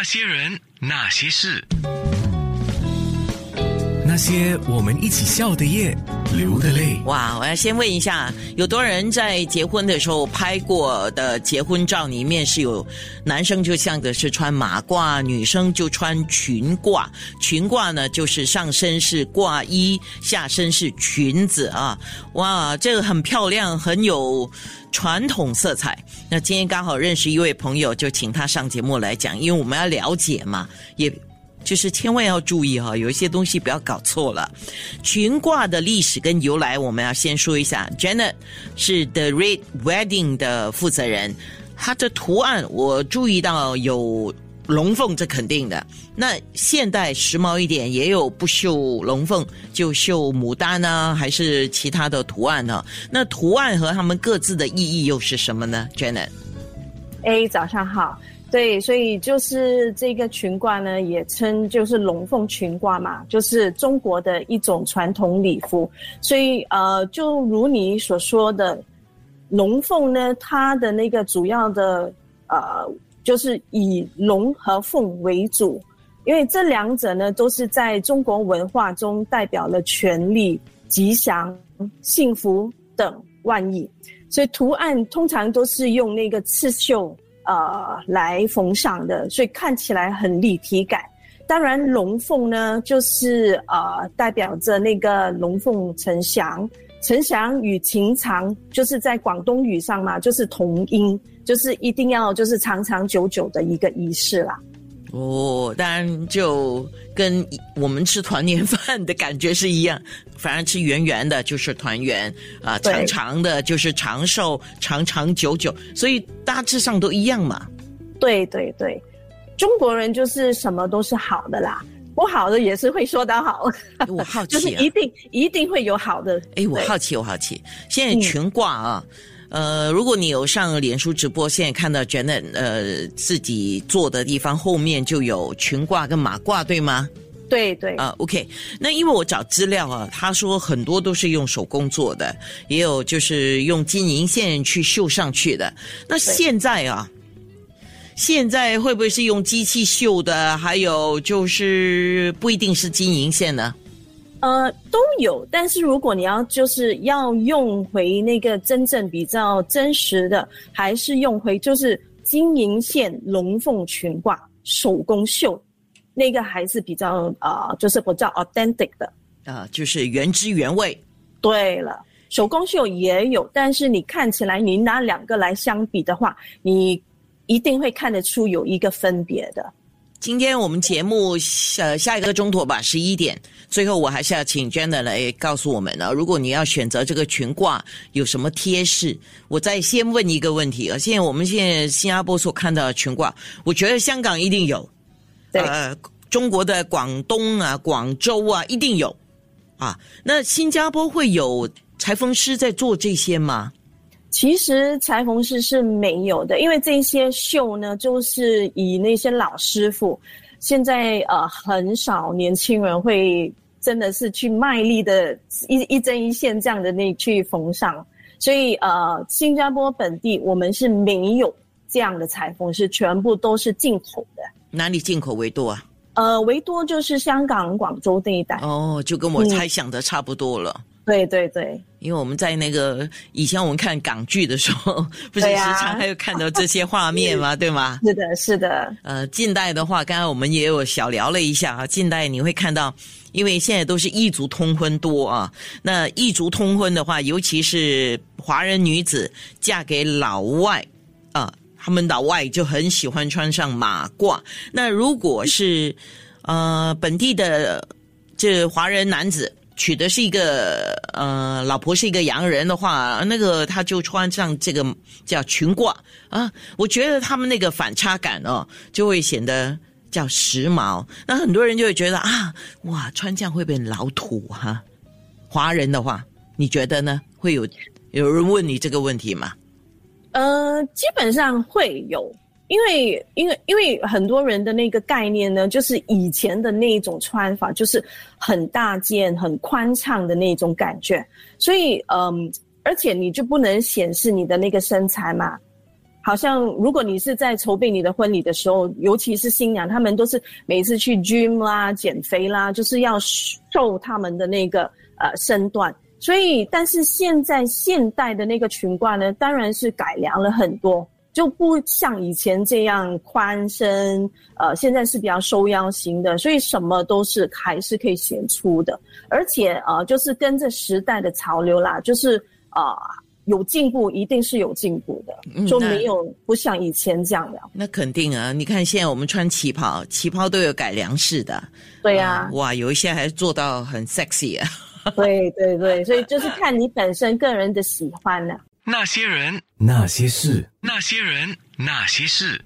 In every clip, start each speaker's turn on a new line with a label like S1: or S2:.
S1: 那些人，那些事，
S2: 些我们一起笑的夜，流的泪。
S3: 哇！我要先问一下，有多少人在结婚的时候拍过的结婚照里面是有男生就像的是穿马褂，女生就穿裙褂。裙褂呢，就是上身是褂衣，下身是裙子啊。哇，这个很漂亮，很有传统色彩。那今天刚好认识一位朋友，就请他上节目来讲，因为我们要了解嘛，也。就是千万要注意哈，有一些东西不要搞错了。裙褂的历史跟由来，我们要先说一下。Janet 是 The Red Wedding 的负责人，它的图案我注意到有龙凤，这肯定的。那现代时髦一点，也有不绣龙凤就绣牡丹呢，还是其他的图案呢？那图案和它们各自的意义又是什么呢？Janet，
S4: 哎，早上好。对，所以就是这个裙褂呢，也称就是龙凤裙褂嘛，就是中国的一种传统礼服。所以呃，就如你所说的，龙凤呢，它的那个主要的呃，就是以龙和凤为主，因为这两者呢，都是在中国文化中代表了权力、吉祥、幸福等万意，所以图案通常都是用那个刺绣。呃，来缝上的，所以看起来很立体感。当然，龙凤呢，就是呃，代表着那个龙凤呈祥。呈祥与情长，就是在广东语上嘛，就是同音，就是一定要就是长长久久的一个仪式啦。
S3: 哦，当然就跟我们吃团年饭的感觉是一样，反而吃圆圆的就是团圆啊，长长的就是长寿，长长久久，所以大致上都一样嘛。
S4: 对对对，中国人就是什么都是好的啦，不好的也是会说的好。
S3: 我好奇，
S4: 就是一定一定会有好的。
S3: 哎，我好奇，我好奇，现在全挂啊。呃，如果你有上脸书直播，现在看到 Janet 呃自己做的地方后面就有裙挂跟马褂，对吗？
S4: 对对
S3: 啊，OK。那因为我找资料啊，他说很多都是用手工做的，也有就是用金银线去绣上去的。那现在啊，现在会不会是用机器绣的？还有就是不一定是金银线呢？
S4: 呃，都有，但是如果你要就是要用回那个真正比较真实的，还是用回就是金银线龙凤裙褂手工绣，那个还是比较啊，就是比较 authentic 的
S3: 啊，就是原汁原味。
S4: 对了，手工绣也有，但是你看起来你拿两个来相比的话，你一定会看得出有一个分别的。
S3: 今天我们节目下下一个钟头吧，十一点。最后，我还是要请 Jenna 来告诉我们呢。如果你要选择这个裙褂，有什么贴士？我再先问一个问题啊。现在我们现在新加坡所看到的裙褂，我觉得香港一定有，
S4: 呃，
S3: 中国的广东啊、广州啊一定有啊。那新加坡会有裁缝师在做这些吗？
S4: 其实裁缝师是没有的，因为这些绣呢，就是以那些老师傅。现在呃，很少年轻人会真的是去卖力的一一针一线这样的那去缝上。所以呃，新加坡本地我们是没有这样的裁缝师，全部都是进口的。
S3: 哪里进口为多啊？
S4: 呃，为多就是香港、广州这一带。
S3: 哦，就跟我猜想的差不多了。
S4: 对对对，
S3: 因为我们在那个以前我们看港剧的时候，不是时常还有看到这些画面吗？对吗？
S4: 是的，是的。
S3: 呃，近代的话，刚刚我们也有小聊了一下啊。近代你会看到，因为现在都是异族通婚多啊。那异族通婚的话，尤其是华人女子嫁给老外啊，他们老外就很喜欢穿上马褂。那如果是呃本地的这华人男子。娶的是一个呃，老婆是一个洋人的话，那个他就穿上这个叫裙褂啊，我觉得他们那个反差感哦，就会显得叫时髦。那很多人就会觉得啊，哇，穿这样会不会老土哈？华人的话，你觉得呢？会有有人问你这个问题吗？
S4: 呃，基本上会有。因为，因为，因为很多人的那个概念呢，就是以前的那一种穿法，就是很大件、很宽敞的那种感觉。所以，嗯，而且你就不能显示你的那个身材嘛。好像如果你是在筹备你的婚礼的时候，尤其是新娘，他们都是每次去 gym 啦、减肥啦，就是要瘦他们的那个呃身段。所以，但是现在现代的那个裙褂呢，当然是改良了很多，就不像以前这样宽身，呃，现在是比较收腰型的，所以什么都是还是可以显出的，而且呃，就是跟着时代的潮流啦，就是啊。有进步，一定是有进步的，就没有不像以前这样了。
S3: 那肯定啊！你看现在我们穿旗袍，旗袍都有改良式的。
S4: 对呀，
S3: 哇，有一些还做到很 sexy 啊。
S4: 对对对，所以就是 看你本身个人的喜欢了。
S1: 那些人，
S2: 那些事，
S1: 那些人，那些事，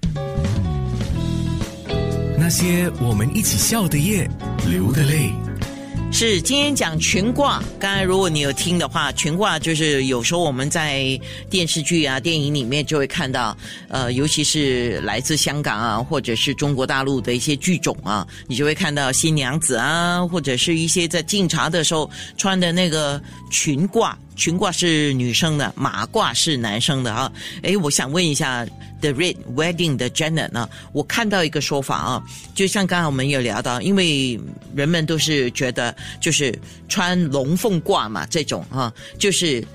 S2: 那些我们一起笑的夜，流的泪。
S3: 是今天讲裙褂。刚才如果你有听的话，裙褂就是有时候我们在电视剧啊、电影里面就会看到，呃，尤其是来自香港啊，或者是中国大陆的一些剧种啊，你就会看到新娘子啊，或者是一些在敬茶的时候穿的那个裙褂。裙褂是女生的，马褂是男生的啊。诶，我想问一下，The Red Wedding 的 Janet 呢？我看到一个说法啊，就像刚才我们有聊到，因为人们都是觉得就是穿龙凤褂嘛，这种啊，就是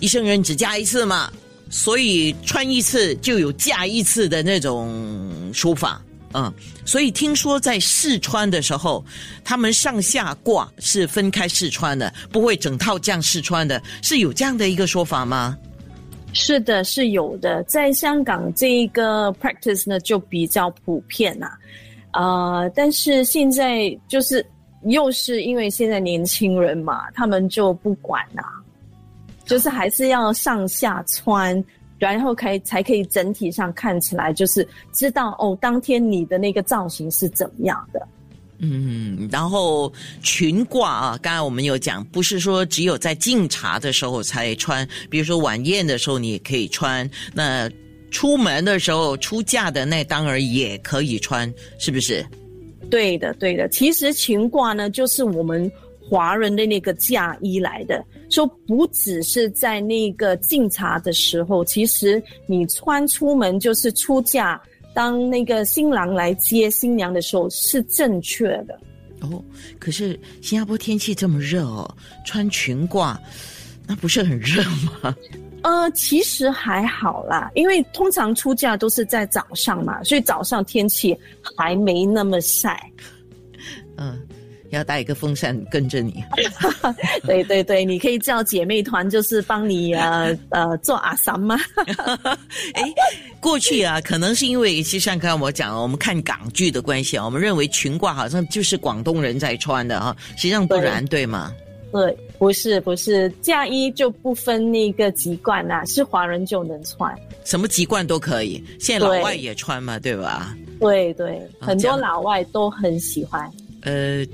S3: 一生人只嫁一次嘛，所以穿一次就有嫁一次的那种说法。嗯，所以听说在试穿的时候，他们上下挂是分开试穿的，不会整套这样试穿的，是有这样的一个说法吗？
S4: 是的，是有的。在香港这一个 practice 呢，就比较普遍呐。啊，但是现在就是又是因为现在年轻人嘛，他们就不管呐，就是还是要上下穿。然后可以才可以整体上看起来就是知道哦，当天你的那个造型是怎么样的。
S3: 嗯，然后裙褂啊，刚才我们有讲，不是说只有在敬茶的时候才穿，比如说晚宴的时候你也可以穿，那出门的时候出嫁的那当然也可以穿，是不是？
S4: 对的，对的。其实裙褂呢，就是我们。华人的那个嫁衣来的，说不只是在那个敬茶的时候，其实你穿出门就是出嫁，当那个新郎来接新娘的时候是正确的。
S3: 哦，可是新加坡天气这么热哦，穿裙褂那不是很热吗？
S4: 呃，其实还好啦，因为通常出嫁都是在早上嘛，所以早上天气还没那么晒。
S3: 嗯。要带一个风扇跟着你，
S4: 对对对，你可以叫姐妹团，就是帮你呃呃做阿三吗？
S3: 哎，过去啊，可能是因为其实像刚刚我讲，我们看港剧的关系啊，我们认为裙褂好像就是广东人在穿的啊，实际上不然，对吗？
S4: 对，不是不是，嫁衣就不分那个籍贯呐，是华人就能穿，
S3: 什么籍贯都可以，现在老外也穿嘛，对吧？
S4: 对对，很多老外都很喜欢。呃。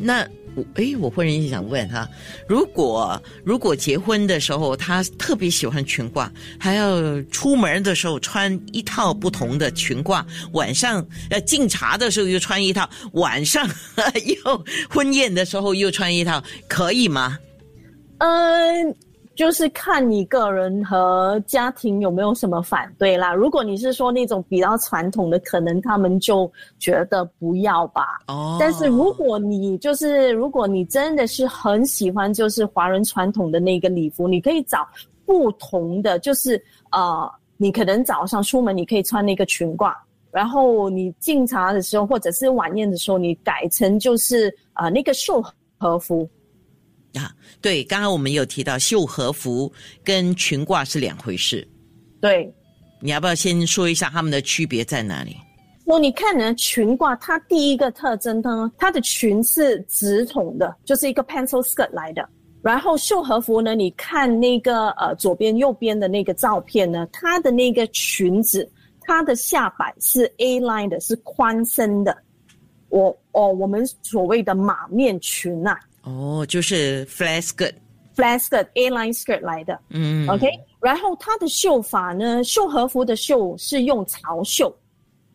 S3: 那我哎，我忽然间想问哈，如果如果结婚的时候他特别喜欢裙褂，还要出门的时候穿一套不同的裙褂，晚上要敬茶的时候又穿一套，晚上 又 婚宴的时候又穿一套，可以吗？
S4: 嗯。就是看你个人和家庭有没有什么反对啦。如果你是说那种比较传统的，可能他们就觉得不要吧。哦。但是如果你就是如果你真的是很喜欢就是华人传统的那个礼服，你可以找不同的，就是呃，你可能早上出门你可以穿那个裙褂，然后你敬茶的时候或者是晚宴的时候，你改成就是呃那个绣和服。
S3: 啊，对，刚刚我们有提到绣和服跟裙褂是两回事。
S4: 对，
S3: 你要不要先说一下它们的区别在哪里？
S4: 哦，你看呢，裙褂它第一个特征呢，它的裙是直筒的，就是一个 pencil skirt 来的。然后绣和服呢，你看那个呃左边右边的那个照片呢，它的那个裙子，它的下摆是 A line 的，是宽身的。我哦，我们所谓的马面裙呐。
S3: 哦，就是 flat
S4: skirt，flat skirt airline skirt 来的，嗯，OK，然后它的绣法呢，绣和服的绣是用潮绣，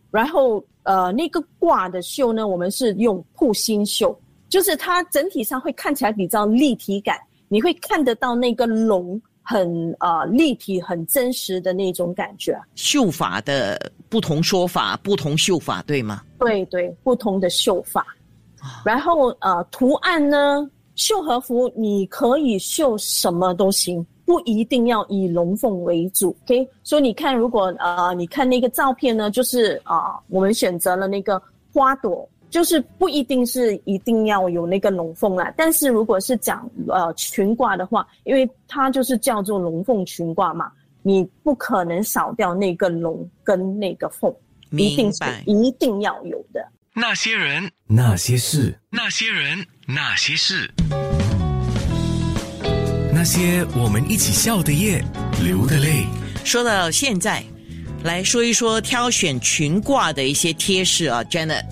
S4: 然后呃那个挂的绣呢，我们是用铺心绣，就是它整体上会看起来比较立体感，你会看得到那个龙很呃立体、很真实的那种感觉。
S3: 绣法的不同说法，不同绣法，对吗？
S4: 对对，不同的绣法。然后呃，图案呢，绣和服你可以绣什么都行，不一定要以龙凤为主。OK，所以你看，如果呃你看那个照片呢，就是啊、我们选择了那个花朵。就是不一定是一定要有那个龙凤啦，但是如果是讲呃裙褂的话，因为它就是叫做龙凤裙褂嘛，你不可能少掉那个龙跟那个凤，一定是。一定要有的。
S1: 那些人，
S2: 那些事，
S1: 那些人，那些事，
S2: 那些我们一起笑的夜，流的泪。
S3: 说到现在，来说一说挑选裙褂的一些贴士啊，Janet。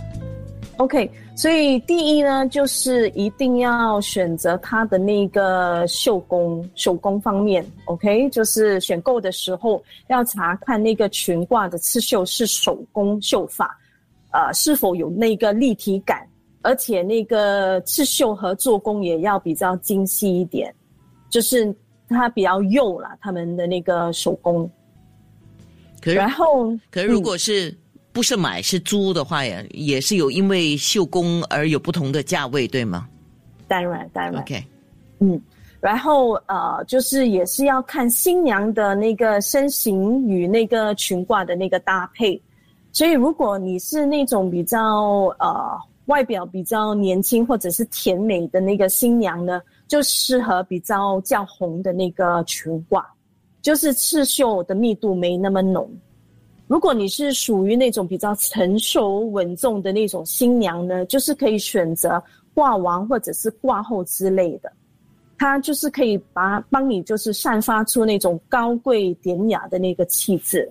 S4: OK，所以第一呢，就是一定要选择它的那个绣工手工方面。OK，就是选购的时候要查看那个裙褂的刺绣是手工绣法，呃，是否有那个立体感，而且那个刺绣和做工也要比较精细一点，就是它比较幼啦，他们的那个手工。
S3: 可是
S4: 然后，
S3: 可是如果是不是买是租的话呀，也是有因为绣工而有不同的价位，对吗
S4: 当然当然。
S3: ？OK，
S4: 嗯，然后呃，就是也是要看新娘的那个身形与那个裙褂的那个搭配。所以，如果你是那种比较呃外表比较年轻或者是甜美的那个新娘呢，就适合比较较红的那个裙褂，就是刺绣的密度没那么浓。如果你是属于那种比较成熟稳重的那种新娘呢，就是可以选择挂王或者是挂后之类的，它就是可以把帮你就是散发出那种高贵典雅的那个气质。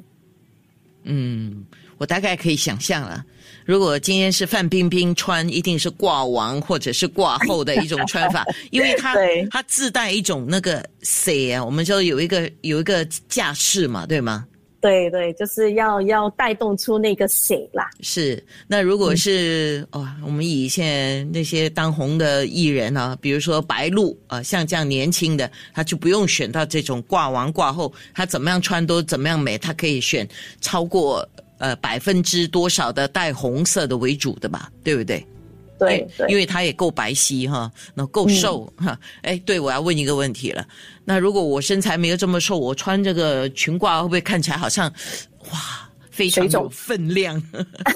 S3: 嗯，我大概可以想象了。如果今天是范冰冰穿，一定是挂王或者是挂后的一种穿法，因为它
S4: 对
S3: 它自带一种那个 C 啊，我们说有一个有一个架势嘛，对吗？
S4: 对对，就是要要带动出那个谁啦。
S3: 是，那如果是、哦，我们以现在那些当红的艺人啊，比如说白鹿啊、像这样年轻的，他就不用选到这种挂王挂后，他怎么样穿都怎么样美，他可以选超过呃百分之多少的带红色的为主的吧，对不对？
S4: 对
S3: 因为他也够白皙哈，那够瘦哈。哎、对，我要问一个问题了。那如果我身材没有这么瘦，我穿这个裙褂会不会看起来好像哇非常有分量？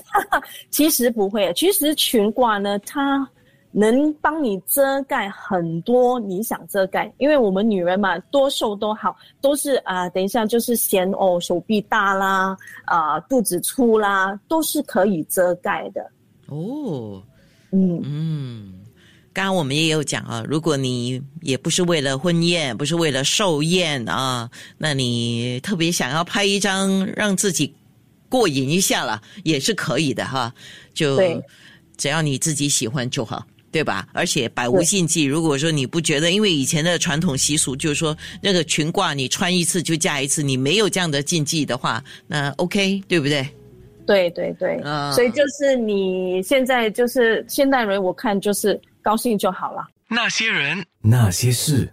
S4: 其实不会，其实裙褂呢，它能帮你遮盖很多你想遮盖，因为我们女人嘛，多瘦都好，都是啊、等一下就是嫌哦手臂大啦，啊、肚子粗啦，都是可以遮盖的。
S3: 哦，
S4: 嗯，
S3: 嗯，刚刚我们也有讲啊，如果你也不是为了婚宴，不是为了寿宴啊，那你特别想要拍一张让自己过瘾一下了，也是可以的哈。就
S4: 对
S3: 只要你自己喜欢就好。对吧？而且百无禁忌。如果说你不觉得，因为以前的传统习俗就是说，那个裙褂你穿一次就嫁一次，你没有这样的禁忌的话，那 OK，对不对？
S4: 对对对，
S3: 啊
S4: 所以就是你现在就是现代人，我看就是高兴就好了。
S1: 那些人，
S2: 那些事，